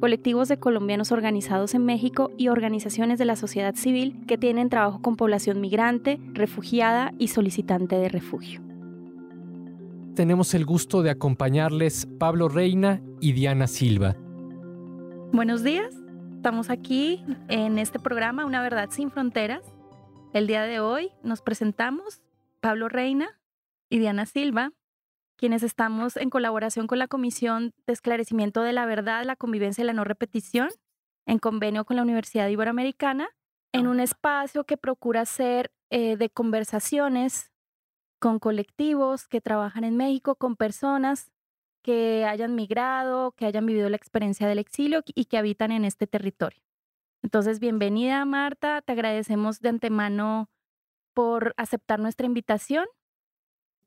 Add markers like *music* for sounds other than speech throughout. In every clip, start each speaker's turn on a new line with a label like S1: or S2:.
S1: colectivos de colombianos organizados en México y organizaciones de la sociedad civil que tienen trabajo con población migrante, refugiada y solicitante de refugio.
S2: Tenemos el gusto de acompañarles Pablo Reina y Diana Silva.
S1: Buenos días, estamos aquí en este programa Una Verdad sin Fronteras. El día de hoy nos presentamos Pablo Reina y Diana Silva, quienes estamos en colaboración con la Comisión de Esclarecimiento de la Verdad, la Convivencia y la No Repetición, en convenio con la Universidad Iberoamericana, en un espacio que procura ser eh, de conversaciones con colectivos que trabajan en México, con personas que hayan migrado, que hayan vivido la experiencia del exilio y que habitan en este territorio. Entonces, bienvenida Marta, te agradecemos de antemano por aceptar nuestra invitación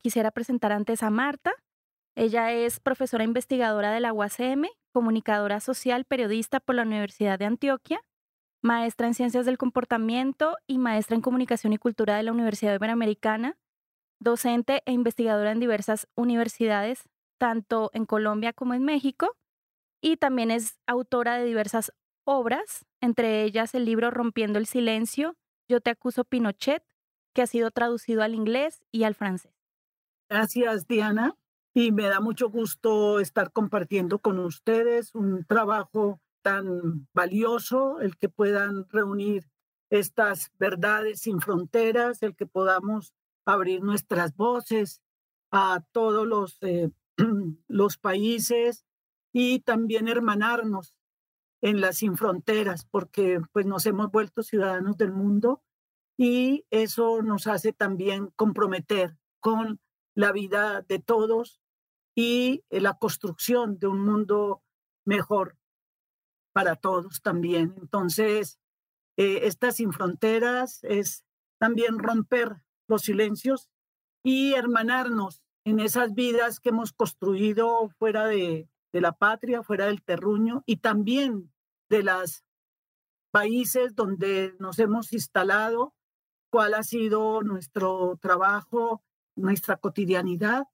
S1: quisiera presentar antes a Marta. Ella es profesora investigadora de la UACM, comunicadora social, periodista por la Universidad de Antioquia, maestra en Ciencias del Comportamiento y maestra en Comunicación y Cultura de la Universidad Iberoamericana, docente e investigadora en diversas universidades, tanto en Colombia como en México, y también es autora de diversas obras, entre ellas el libro Rompiendo el Silencio, Yo te acuso Pinochet, que ha sido traducido al inglés y al francés.
S3: Gracias, Diana. Y me da mucho gusto estar compartiendo con ustedes un trabajo tan valioso, el que puedan reunir estas verdades sin fronteras, el que podamos abrir nuestras voces a todos los, eh, *clears throat* los países y también hermanarnos en las sin fronteras, porque pues nos hemos vuelto ciudadanos del mundo y eso nos hace también comprometer con la vida de todos y eh, la construcción de un mundo mejor para todos también. Entonces, eh, estas sin fronteras es también romper los silencios y hermanarnos en esas vidas que hemos construido fuera de, de la patria, fuera del terruño y también de los países donde nos hemos instalado, cuál ha sido nuestro trabajo nuestra cotidianidad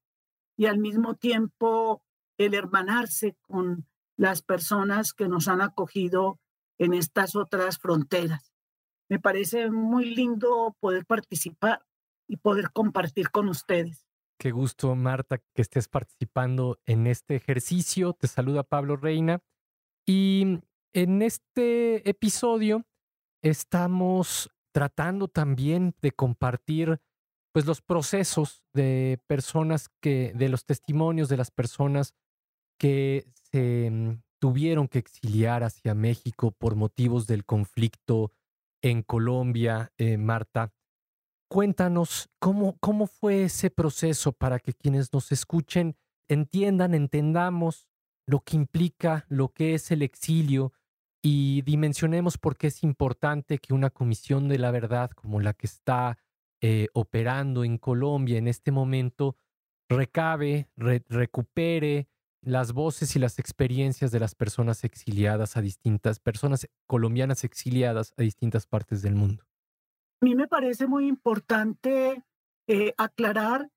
S3: y al mismo tiempo el hermanarse con las personas que nos han acogido en estas otras fronteras. Me parece muy lindo poder participar y poder compartir con ustedes.
S2: Qué gusto, Marta, que estés participando en este ejercicio. Te saluda Pablo Reina. Y en este episodio estamos tratando también de compartir pues los procesos de personas que, de los testimonios de las personas que se mm, tuvieron que exiliar hacia México por motivos del conflicto en Colombia, eh, Marta. Cuéntanos cómo, cómo fue ese proceso para que quienes nos escuchen entiendan, entendamos lo que implica, lo que es el exilio y dimensionemos por qué es importante que una comisión de la verdad como la que está eh, operando en Colombia en este momento recabe, recupere las voces y las experiencias de las personas exiliadas a distintas, personas colombianas exiliadas a distintas partes del mundo.
S3: A mí me parece muy importante eh, aclarar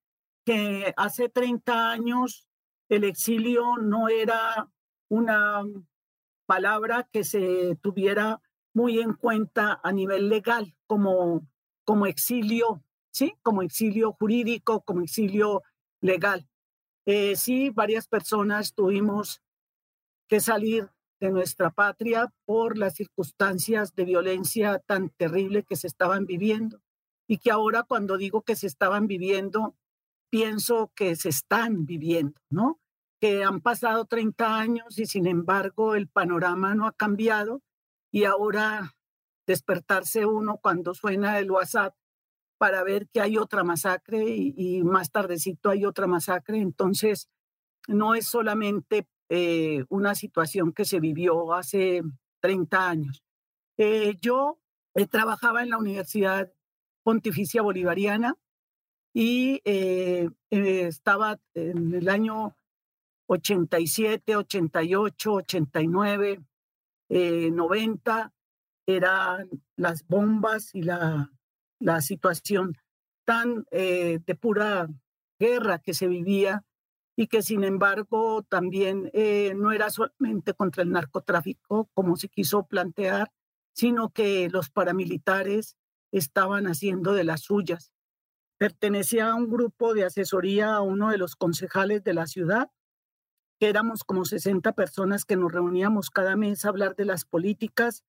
S3: que hace 30 años el exilio no era una palabra que se tuviera muy en cuenta a nivel legal como como exilio, ¿sí? Como exilio jurídico, como exilio legal. Eh, sí, varias personas tuvimos que salir de nuestra patria por las circunstancias de violencia tan terrible que se estaban viviendo y que ahora cuando digo que se estaban viviendo, pienso que se están viviendo, ¿no? Que han pasado 30 años y sin embargo el panorama no ha cambiado y ahora despertarse uno cuando suena el WhatsApp para ver que hay otra masacre y, más tardecito hay otra masacre. Entonces, no es solamente eh, una situación que se vivió hace 30 años. Eh, yo eh, trabajaba en la Universidad Pontificia Bolivariana y eh, estaba en el año 87, 88, 89, 90, eran las bombas y la, la situación tan eh, de pura guerra que se vivía y que sin embargo también eh, no era solamente contra el narcotráfico como se quiso plantear, sino que los paramilitares estaban haciendo de las suyas. Pertenecía a un grupo de asesoría a uno de los concejales de la ciudad, que éramos como 60 personas que nos reuníamos cada mes a hablar de las políticas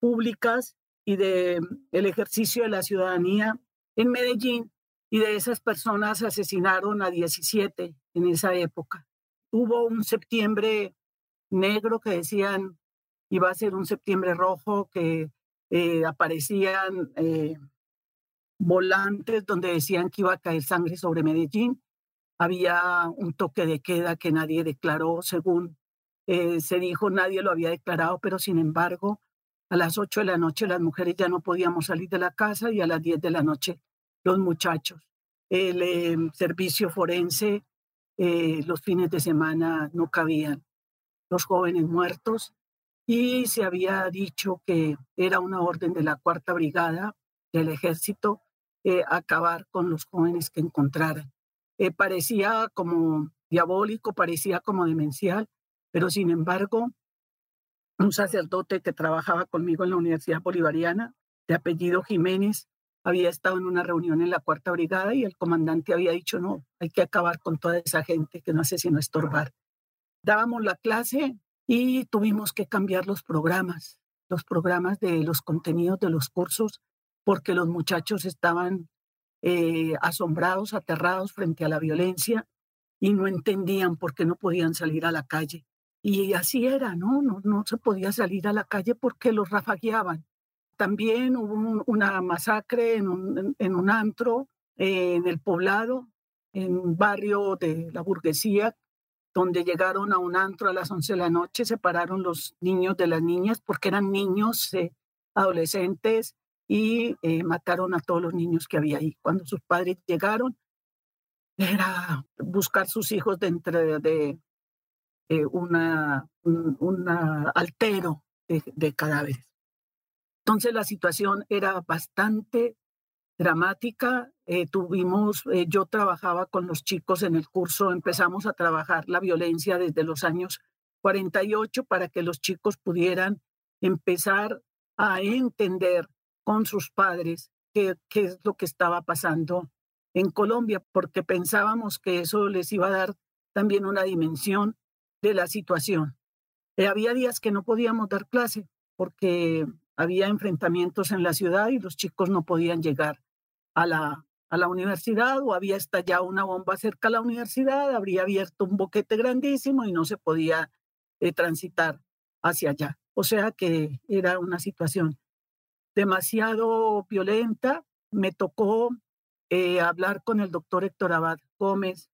S3: públicas y de el ejercicio de la ciudadanía en Medellín y de esas personas asesinaron a 17 en esa época. Hubo un septiembre negro que decían iba a ser un septiembre rojo, que eh, aparecían eh, volantes donde decían que iba a caer sangre sobre Medellín. Había un toque de queda que nadie declaró, según eh, se dijo, nadie lo había declarado, pero sin embargo, a las 8 de la noche las mujeres ya no podíamos salir de la casa y a las 10 de la noche los muchachos. El em, servicio forense los fines de semana no cabían. Los jóvenes muertos y se había dicho que era una orden de la Cuarta Brigada del Ejército eh, acabar con los jóvenes que encontraran. Eh, parecía como diabólico, parecía como demencial, pero sin embargo, un sacerdote que trabajaba conmigo en la Universidad Bolivariana, de apellido Jiménez, había estado en una reunión en la Cuarta Brigada y el comandante había dicho, no, hay que acabar con toda esa gente que no hace sino estorbar. Dábamos la clase y tuvimos que cambiar los programas, los programas de los contenidos de los cursos, porque los muchachos estaban eh, asombrados, aterrados frente a la violencia y no entendían por qué no podían salir a la calle. Y así era, ¿no? No, no se podía salir a la calle porque los rafagueaban. También hubo una masacre en un, en un antro eh, en el poblado, en un barrio de la burguesía, donde llegaron a un antro a las 11 de la noche, separaron los niños de las niñas porque eran niños, eh, adolescentes, y eh, mataron a todos los niños que había ahí. Cuando sus padres llegaron, era buscar sus hijos dentro de, una, un altero de, de cadáveres. Entonces la situación era bastante dramática. Eh, tuvimos, eh, yo trabajaba con los chicos en el curso, empezamos a trabajar la violencia desde los años 48 para que los chicos pudieran empezar a entender con sus padres qué, qué es lo que estaba pasando en Colombia, porque pensábamos que eso les iba a dar también una dimensión de la situación. Eh, había días que no podíamos dar clase porque había enfrentamientos en la ciudad y los chicos no podían llegar a la, a la universidad o había estallado una bomba cerca a la universidad, habría abierto un boquete grandísimo y no se podía eh, transitar hacia allá. O sea que era una situación demasiado violenta. Me tocó eh, hablar con el doctor Héctor Abad Gómez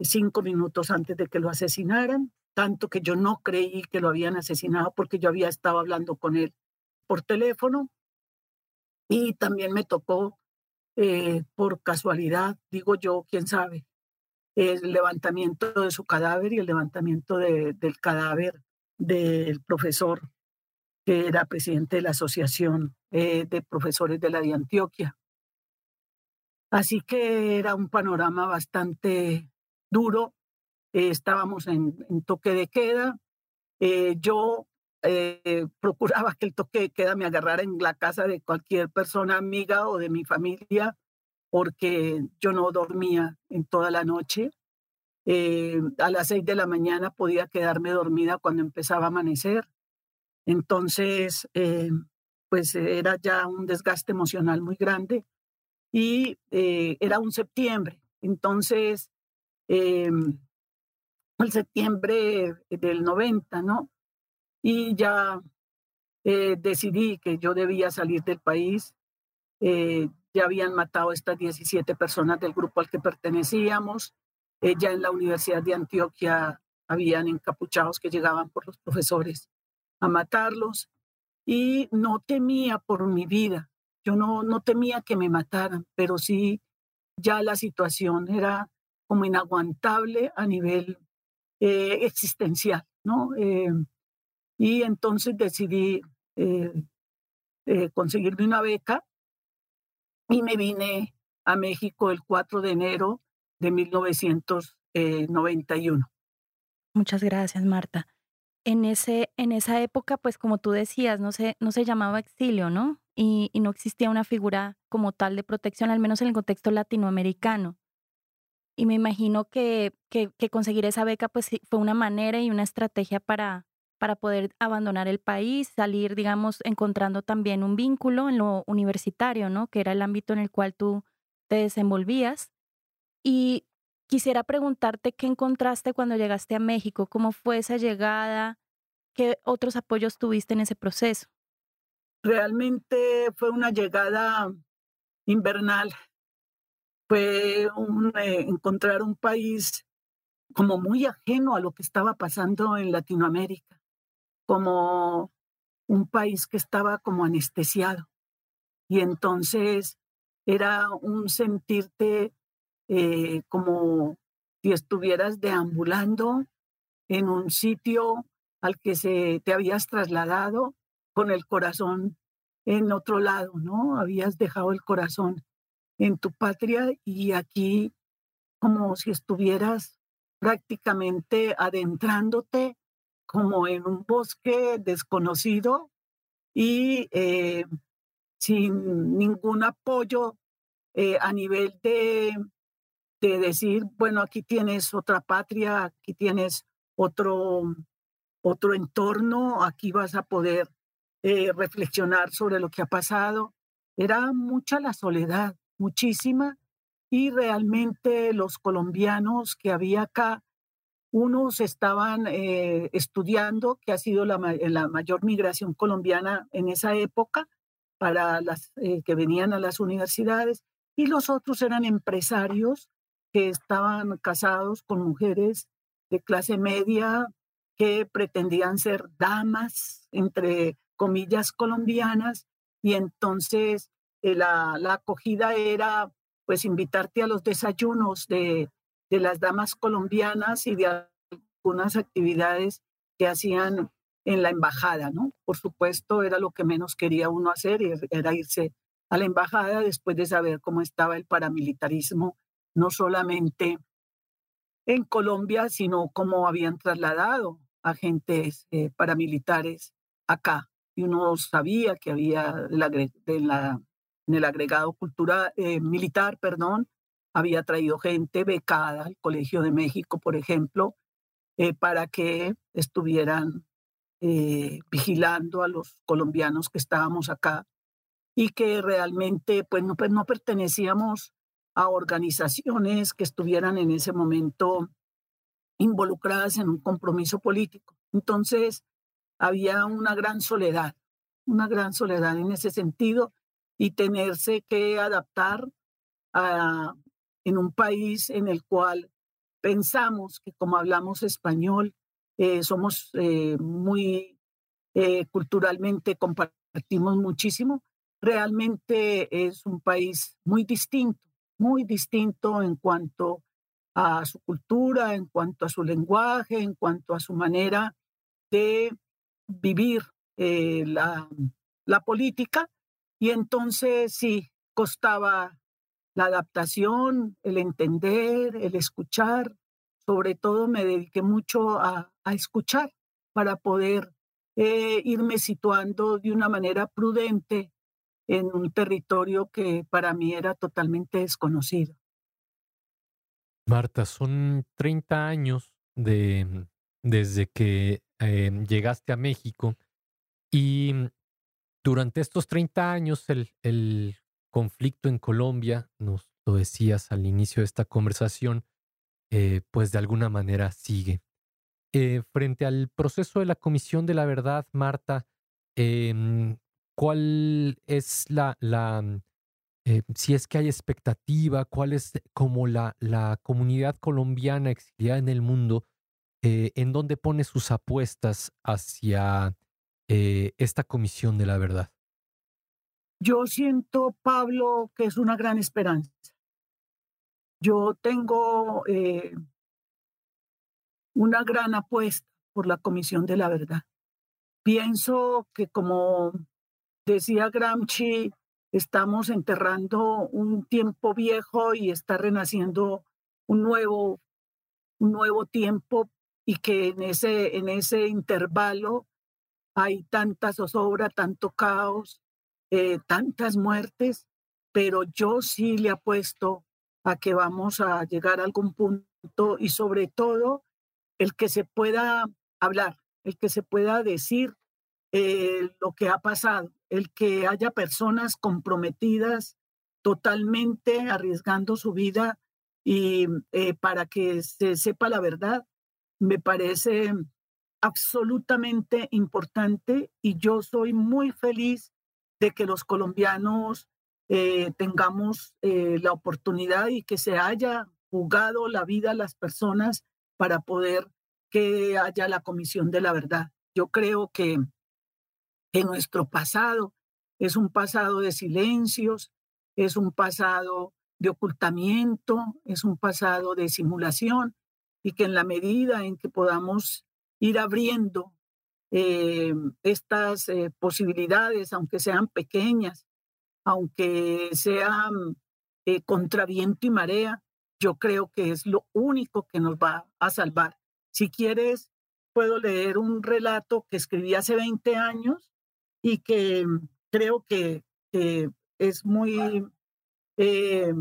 S3: cinco minutos antes de que lo asesinaran, tanto que yo no creí que lo habían asesinado porque yo había estado hablando con él por teléfono y también me tocó eh, por casualidad, digo yo, quién sabe, el levantamiento de su cadáver y el levantamiento del cadáver del profesor que era presidente de la Asociación eh, de Profesores de la de Antioquia. Así que era un panorama bastante duro. Eh, estábamos en, toque de queda. yo *laughs* procuraba que el toque de queda me agarrara en la casa de cualquier persona amiga o de mi familia, porque yo no dormía en toda la noche. Eh, a las seis de la mañana podía quedarme dormida cuando empezaba a amanecer. Entonces, eh, pues era ya un desgaste emocional muy grande y eh, era un septiembre. Entonces, el septiembre del 90, ¿no? y ya eh, decidí que yo debía salir del país. Eh, ya habían matado a estas 17 personas del grupo al que pertenecíamos. Eh, ya en la Universidad de Antioquia habían encapuchados que llegaban por los profesores a matarlos y no temía por mi vida. yo no, no temía que me mataran, pero sí ya la situación era como inaguantable a nivel eh, existencial, ¿no? Eh, y entonces decidí eh, conseguirme una beca y me vine a México el 4 de enero de 1991.
S1: Muchas gracias, Marta. En, ese, en esa época, pues como tú decías, no se, no se llamaba exilio, ¿no? Y, no existía una figura como tal de protección, al menos en el contexto latinoamericano. Y me imagino que, que, conseguir esa beca pues fue una manera y una estrategia para, para poder abandonar el país, salir, digamos, encontrando también un vínculo en lo universitario, ¿no? Que era el ámbito en el cual tú te desenvolvías. Y quisiera preguntarte qué encontraste cuando llegaste a México, cómo fue esa llegada, qué otros apoyos tuviste en ese proceso.
S3: Realmente fue una llegada invernal. Fue un, eh, encontrar un país como muy ajeno a lo que estaba pasando en Latinoamérica, como un país que estaba como anestesiado. Y entonces era un sentirte eh, como si estuvieras deambulando en un sitio al que se te habías trasladado con el corazón en otro lado, ¿no? Habías dejado el corazón en tu patria y aquí como si estuvieras prácticamente adentrándote como en un bosque desconocido y eh, sin ningún apoyo eh, a nivel de, de decir, bueno, aquí tienes otra patria, aquí tienes otro, otro entorno, aquí vas a poder eh, reflexionar sobre lo que ha pasado. Era mucha la soledad, muchísima, y realmente los colombianos que había acá, unos estaban eh, estudiando, que ha sido la, la, mayor migración colombiana en esa época, para las eh, que venían a las universidades, y los otros eran empresarios que estaban casados con mujeres de clase media que pretendían ser damas, entre comillas, colombianas, y entonces eh, la, la, acogida era pues invitarte a los desayunos de, de las damas colombianas y de algunas actividades que hacían en la embajada, ¿no? Por supuesto, era lo que menos quería uno hacer, era irse a la embajada después de saber cómo estaba el paramilitarismo no solamente en Colombia, sino cómo habían trasladado agentes eh, paramilitares acá. Y uno sabía que había en el agregado cultura eh, militar, perdón, había traído gente becada al Colegio de México, por ejemplo, eh, para que estuvieran vigilando a los colombianos que estábamos acá y que realmente pues no, pues no pertenecíamos a organizaciones que estuvieran en ese momento involucradas en un compromiso político. Entonces, había una gran soledad, una gran soledad en ese sentido y tenerse que adaptar a, en un país en el cual pensamos que como hablamos español, eh, somos eh, muy eh, culturalmente compartimos muchísimo, realmente es un país muy distinto muy distinto en cuanto a su cultura, en cuanto a su lenguaje, en cuanto a su manera de vivir la, la política. Y entonces sí, costaba la adaptación, el entender, el escuchar. Sobre todo me dediqué mucho a, a escuchar para poder eh, irme situando de una manera prudente en un territorio que para mí era totalmente desconocido.
S2: Marta, son 30 años de, desde que em, llegaste a México y durante estos 30 años el, conflicto en Colombia, nos lo decías al inicio de esta conversación, eh, pues de alguna manera sigue. Eh, frente al proceso de la Comisión de la Verdad, Marta, eh, cuál es la, mm, eh, si es que hay expectativa, cuál es como la, la comunidad colombiana exiliada en el mundo, en dónde pone sus apuestas hacia eh, esta comisión de la verdad.
S3: Yo siento, Pablo, que es una gran esperanza. Yo tengo eh, una gran apuesta por la Comisión de la Verdad. Pienso que como decía Gramsci, estamos enterrando un tiempo viejo y está renaciendo un nuevo, un nuevo tiempo y que en ese, en ese intervalo hay tanta zozobra, tanto caos, eh, tantas muertes, pero yo sí le apuesto a que vamos a llegar a algún punto y sobre todo el que se pueda hablar, el que se pueda decir eh, lo que ha pasado, el que haya personas comprometidas totalmente arriesgando su vida y eh, para que se sepa la verdad, me parece absolutamente importante y yo soy muy feliz de que los colombianos eh, tengamos eh, la oportunidad y que se haya jugado la vida a las personas para poder que haya la comisión de la verdad. Yo creo que, que nuestro pasado es un pasado de silencios, es un pasado de ocultamiento, es un pasado de simulación y que en la medida en que podamos ir abriendo eh, estas eh, posibilidades, aunque sean pequeñas, aunque sean eh, contra viento y marea, yo creo que es lo único que nos va a salvar. Si quieres, puedo leer un relato que escribí hace 20 años y que creo que, es muy, que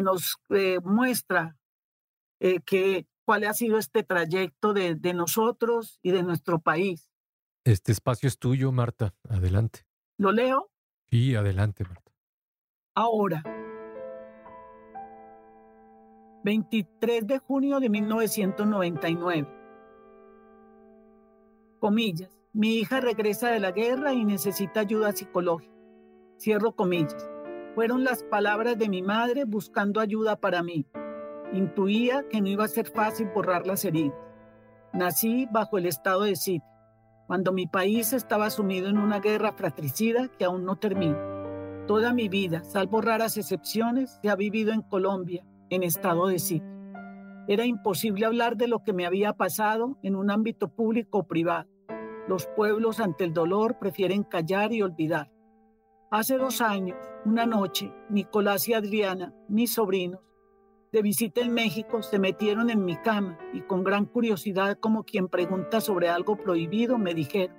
S3: nos muestra que cuál ha sido este trayecto de, de nosotros y de nuestro país.
S2: Este espacio es tuyo, Marta. Adelante.
S3: ¿Lo leo?
S2: Sí, adelante, Marta.
S3: Ahora, 23 de junio de 1999. Comillas. Mi hija regresa de la guerra y necesita ayuda psicológica. Cierro comillas. Fueron las palabras de mi madre buscando ayuda para mí. Intuía que no iba a ser fácil borrar las heridas. Nací bajo el estado de sitio, cuando mi país estaba sumido en una guerra fratricida que aún no termina. Toda mi vida, salvo raras excepciones, se ha vivido en Colombia, en estado de sitio. Era imposible hablar de lo que me había pasado en un ámbito público o privado. Los pueblos ante el dolor prefieren callar y olvidar. Hace dos años, una noche, Nicolás y Adriana, mis sobrinos, de visita en México se metieron en mi cama y con gran curiosidad como quien pregunta sobre algo prohibido me dijeron,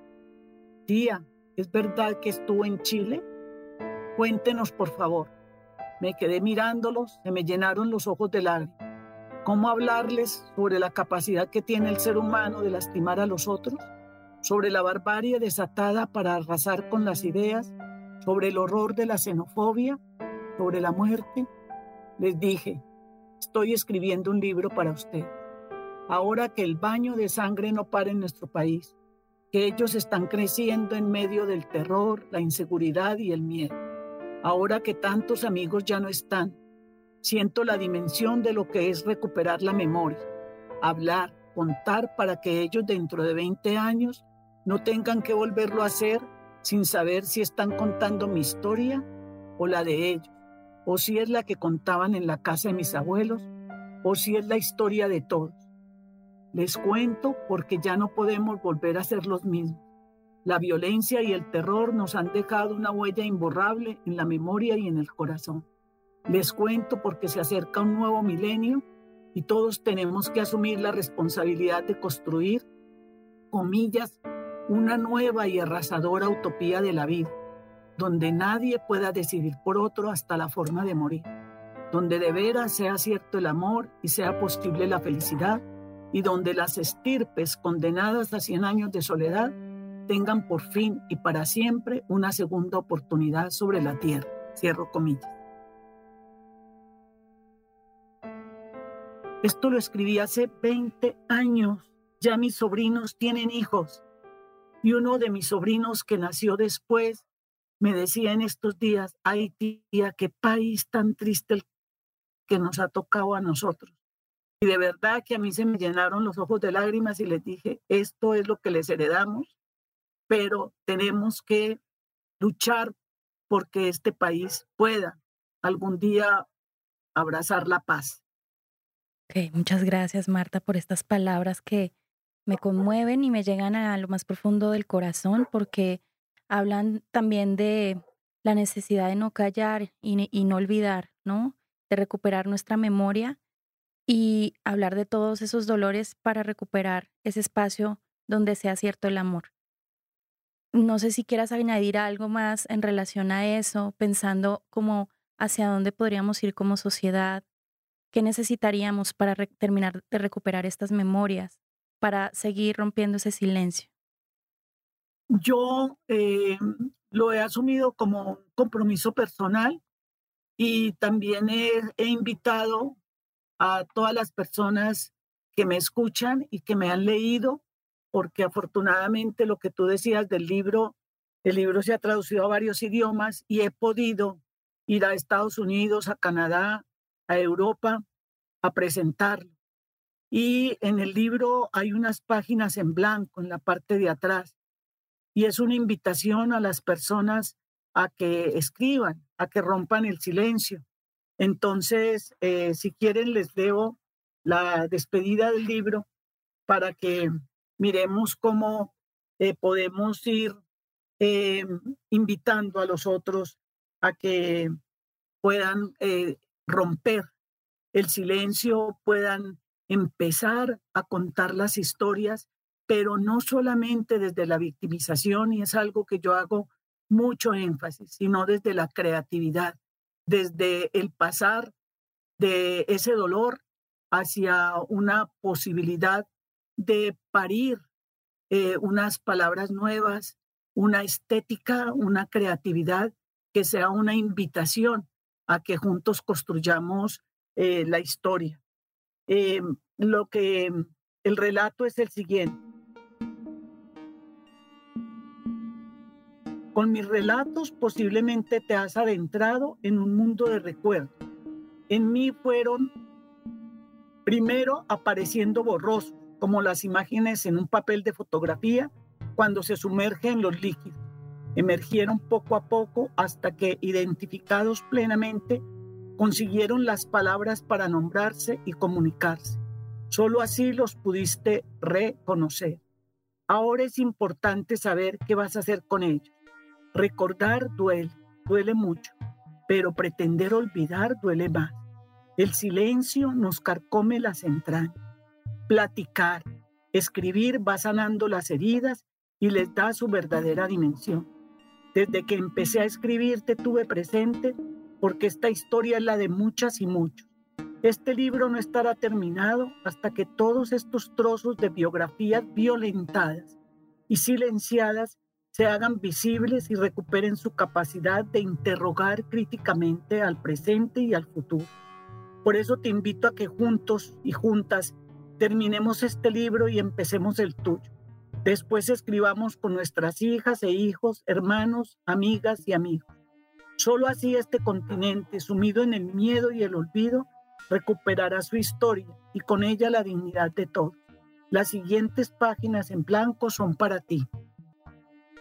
S3: tía, ¿es verdad que estuvo en Chile? Cuéntenos por favor. Me quedé mirándolos, se me llenaron los ojos de lágrimas. ¿Cómo hablarles sobre la capacidad que tiene el ser humano de lastimar a los otros? ¿Sobre la barbarie desatada para arrasar con las ideas? ¿Sobre el horror de la xenofobia? ¿Sobre la muerte? Les dije, Estoy escribiendo un libro para usted. Ahora que el baño de sangre no para en nuestro país, que ellos están creciendo en medio del terror, la inseguridad y el miedo. Ahora que tantos amigos ya no están, siento la dimensión de lo que es recuperar la memoria, hablar, contar para que ellos dentro de 20 años no tengan que volverlo a hacer sin saber si están contando mi historia o la de ellos o si es la que contaban en la casa de mis abuelos, o si es la historia de todos. Les cuento porque ya no podemos volver a ser los mismos. La violencia y el terror nos han dejado una huella imborrable en la memoria y en el corazón. Les cuento porque se acerca un nuevo milenio y todos tenemos que asumir la responsabilidad de construir, comillas, una nueva y arrasadora utopía de la vida donde nadie pueda decidir por otro hasta la forma de morir, donde de veras sea cierto el amor y sea posible la felicidad, y donde las estirpes condenadas a 100 años de soledad tengan por fin y para siempre una segunda oportunidad sobre la tierra. Cierro comillas. Esto lo escribí hace 20 años. Ya mis sobrinos tienen hijos. Y uno de mis sobrinos que nació después me decía en estos días, ay tía, qué país tan triste el que nos ha tocado a nosotros. Y de verdad que a mí se me llenaron los ojos de lágrimas y les dije, esto es lo que les heredamos, pero tenemos que luchar porque este país pueda algún día abrazar la paz.
S1: Ok, muchas gracias Marta por estas palabras que me conmueven y me llegan a lo más profundo del corazón porque hablan también de la necesidad de no callar y, no olvidar, ¿no? De recuperar nuestra memoria y hablar de todos esos dolores para recuperar ese espacio donde sea cierto el amor. No sé si quieras añadir algo más en relación a eso, pensando como hacia dónde podríamos ir como sociedad, qué necesitaríamos para terminar de recuperar estas memorias, para seguir rompiendo ese silencio.
S3: Yo eh, lo he asumido como un compromiso personal y también he invitado a todas las personas que me escuchan y que me han leído, porque afortunadamente lo que tú decías del libro, el libro se ha traducido a varios idiomas y he podido ir a Estados Unidos, a Canadá, a Europa a presentarlo. Y en el libro hay unas páginas en blanco en la parte de atrás y es una invitación a las personas a que escriban, a que rompan el silencio, entonces, eh, si quieren, les debo la despedida del libro para que miremos cómo eh, podemos ir eh, invitando a los otros a que puedan romper el silencio, puedan empezar a contar las historias, pero no solamente desde la victimización, y es algo que yo hago mucho énfasis, sino desde la creatividad desde el pasar de ese dolor hacia una posibilidad de parir eh, unas palabras nuevas, una estética, una creatividad que sea una invitación a que juntos construyamos eh, la historia. Eh, lo que el relato es el siguiente. Con mis relatos posiblemente te has adentrado en un mundo de recuerdos. En mí fueron primero apareciendo borrosos, como las imágenes en un papel de fotografía cuando se sumerge en los líquidos. Emergieron poco a poco hasta que, identificados plenamente, consiguieron las palabras para nombrarse y comunicarse. Solo así los pudiste reconocer. Ahora es importante saber qué vas a hacer con ellos. Recordar duele, duele mucho, pero pretender olvidar duele más. El silencio nos carcome las entrañas. Platicar, escribir va sanando las heridas y les da su verdadera dimensión. Desde que empecé a escribir te tuve presente porque esta historia es la de muchas y muchos. Este libro no estará terminado hasta que todos estos trozos de biografías violentadas y silenciadas se hagan visibles y recuperen su capacidad de interrogar críticamente al presente y al futuro. Por eso te invito a que juntos y juntas terminemos este libro y empecemos el tuyo. Después escribamos con nuestras hijas e hijos, hermanos, amigas y amigos. Solo así este continente, sumido en el miedo y el olvido, recuperará su historia y con ella la dignidad de todos. Las siguientes páginas en blanco son para ti.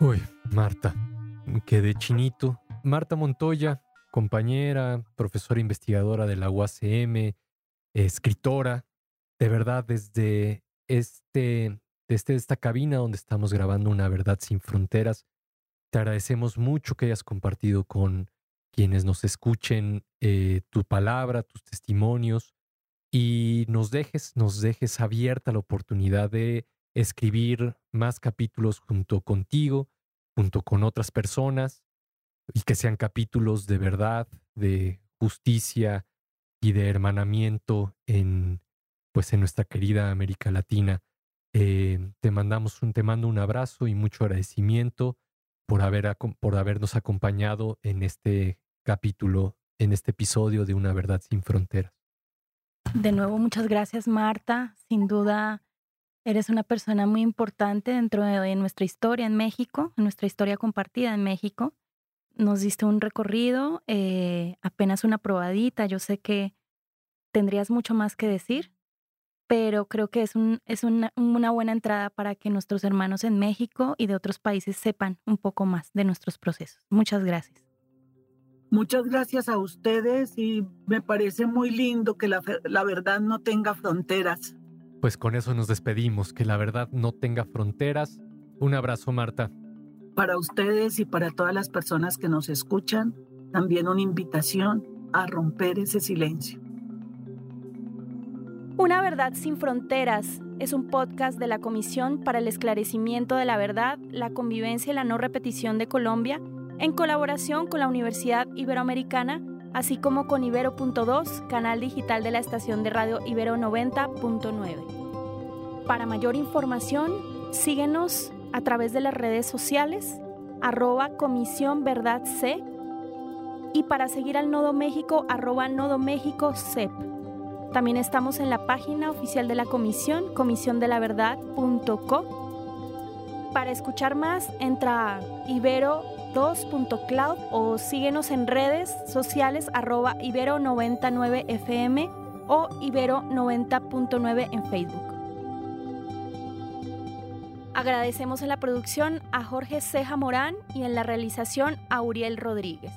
S2: Uy, Marta, quedé chinito. Marta Montoya, compañera, profesora investigadora de la UACM, escritora, de verdad, desde este, desde esta cabina donde estamos grabando Una Verdad Sin Fronteras, te agradecemos mucho que hayas compartido con quienes nos escuchen eh, tu palabra, tus testimonios y nos dejes, nos dejes abierta la oportunidad de escribir más capítulos junto contigo, junto con otras personas, y que sean capítulos de verdad, de justicia y de hermanamiento en, pues, en nuestra querida América Latina. Eh, te mandamos un, te mando un abrazo y mucho agradecimiento por, haber, por habernos acompañado en este capítulo, en este episodio de Una Verdad Sin Fronteras.
S1: De nuevo, muchas gracias, Marta. Sin duda, Eres una persona muy importante dentro de nuestra historia en México, en nuestra historia compartida en México. Nos diste un recorrido, eh, apenas una probadita. Yo sé que tendrías mucho más que decir, pero creo que es, un, es una, una buena entrada para que nuestros hermanos en México y de otros países sepan un poco más de nuestros procesos. Muchas gracias.
S3: Muchas gracias a ustedes y me parece muy lindo que la, la, verdad no tenga fronteras.
S2: Pues con eso nos despedimos, que la verdad no tenga fronteras. Un abrazo, Marta.
S3: Para ustedes y para todas las personas que nos escuchan, también una invitación a romper ese silencio.
S1: Una verdad sin fronteras es un podcast de la Comisión para el Esclarecimiento de la Verdad, la Convivencia y la No Repetición de Colombia, en colaboración con la Universidad Iberoamericana, así como con Ibero.2, canal digital de la estación de radio Ibero 90.9. Para mayor información, síguenos a través de las redes sociales, arroba Comisión Verdad C, y para seguir al Nodo México, arroba Nodo México CEP. También estamos en la página oficial de la comisión, comisiondelaverdad.co. Para escuchar más, entra a ibero2.cloud o síguenos en redes sociales arroba ibero99fm o ibero90.9 en Facebook. Agradecemos en la producción a Jorge Ceja Morán y en la realización a Uriel Rodríguez.